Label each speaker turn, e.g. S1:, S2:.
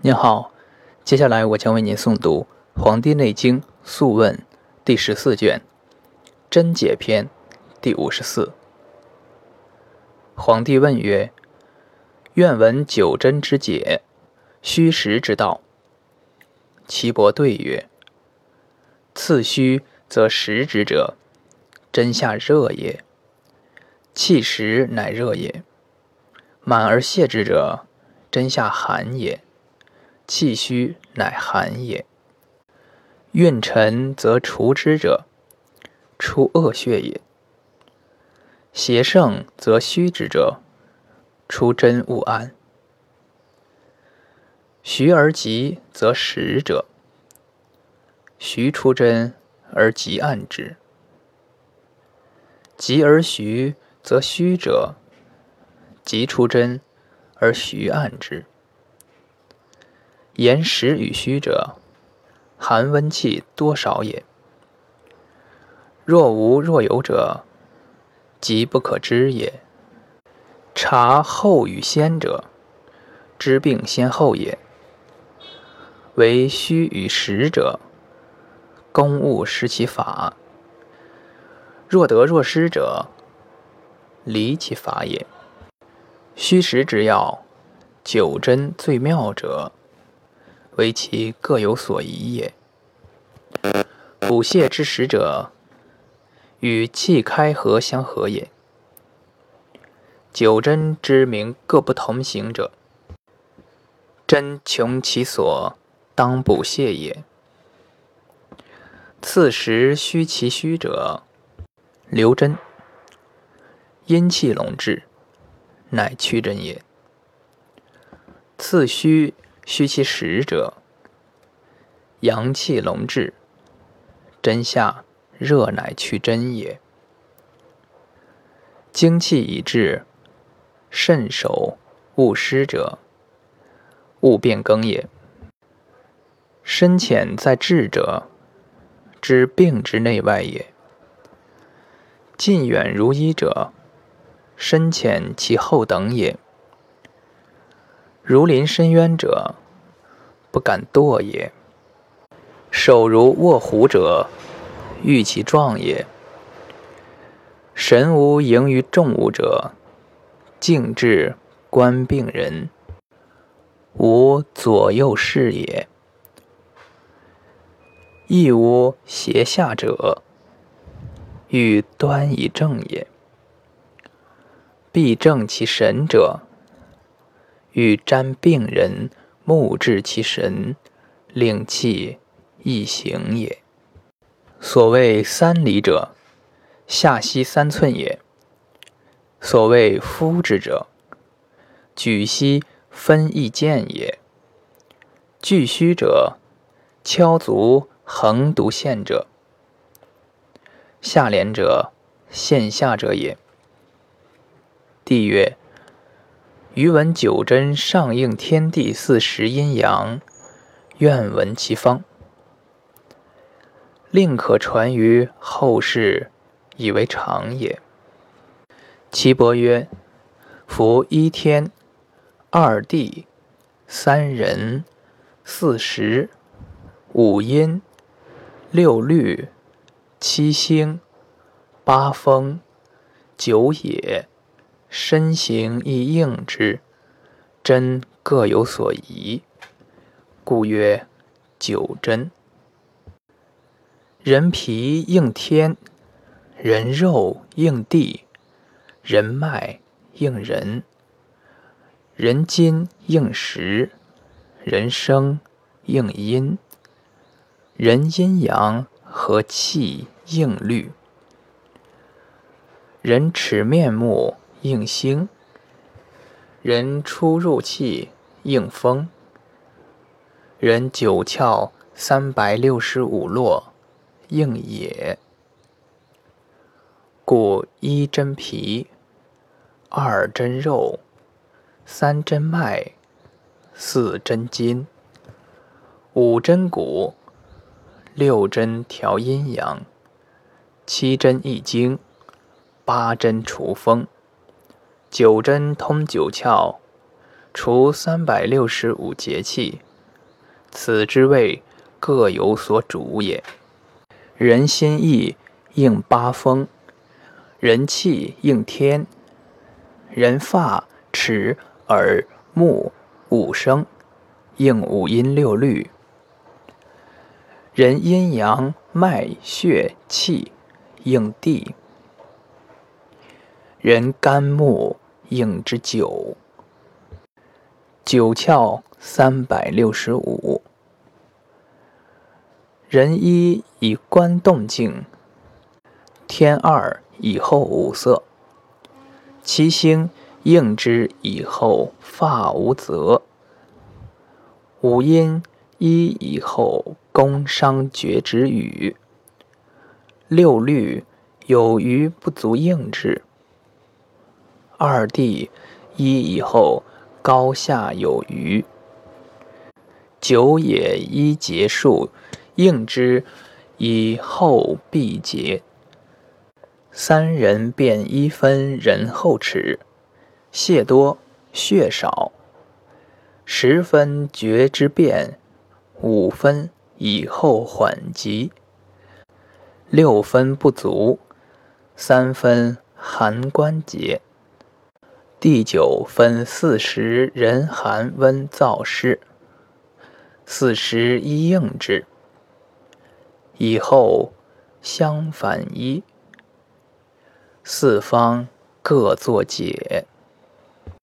S1: 您好，接下来我将为您诵读《黄帝内经·素问》第十四卷《针解篇》第五十四。皇帝问曰：“愿闻九针之解，虚实之道。”岐伯对曰：“次虚则实之者，针下热也；气实乃热也。满而泄之者，针下寒也。”气虚乃寒也。运沉则除之者，出恶血也。邪盛则虚之者，出真勿安。徐而急则实者，徐出真而急暗之。急而徐则虚者，急出真而徐暗之。言实与虚者，寒温气多少也。若无若有者，即不可知也。察后与先者，知病先后也。为虚与实者，公务失其法。若得若失者，离其法也。虚实之要，九针最妙者。为其各有所宜也。补泻之实者，与气开合相合也。九针之名各不同行者，针穷其所，当补泻也。次实虚其虚者，留针；阴气笼滞，乃去针也。次虚。虚其实者，阳气隆滞，真下热乃去真也。精气已至，肾守勿失者，勿变更也。深浅在治者，知病之内外也。近远如一者，深浅其后等也。如临深渊者，不敢堕也；手如握虎者，欲其壮也。神无盈于众物者，静志观病人，无左右视也；亦无胁下者，欲端以正也。必正其神者。欲瞻病人，目治其神，令气易行也。所谓三里者，下息三寸也。所谓夫之者，举息分易见也。巨虚者，敲足横独线者。下廉者，线下者也。帝曰。余闻九针上应天地四时阴阳，愿闻其方，令可传于后世，以为常也。岐伯曰：“夫一天、二地、三人、四时、五阴、六律、七星、八风、九野。”身形亦应之，针各有所宜，故曰九针。人皮应天，人肉应地，人脉应人，人筋应时，人生应阴，人阴阳和气应律，人齿面目。应星，人出入气应风，人九窍三百六十五络应也。故一针皮，二针肉，三针脉，四针筋，五针骨，六针调阴阳，七针益精，八针除风。九针通九窍，除三百六十五节气，此之谓各有所主也。人心意应八风，人气应天，人发齿耳目五声应五音六律，人阴阳脉血气应地，人肝木应之九。九窍三百六十五，人一以观动静，天二以后五色，其星应之以后发无泽，五阴一以后宫商角徵羽，六律有余不足应之，二弟一以后。高下有余，九也一结束，应之以后必结。三人便一分人后齿，血多血少。十分觉之变，五分以后缓急。六分不足，三分寒关节。第九分四时人寒温燥湿，四时一应之，以后相反一。四方各作解。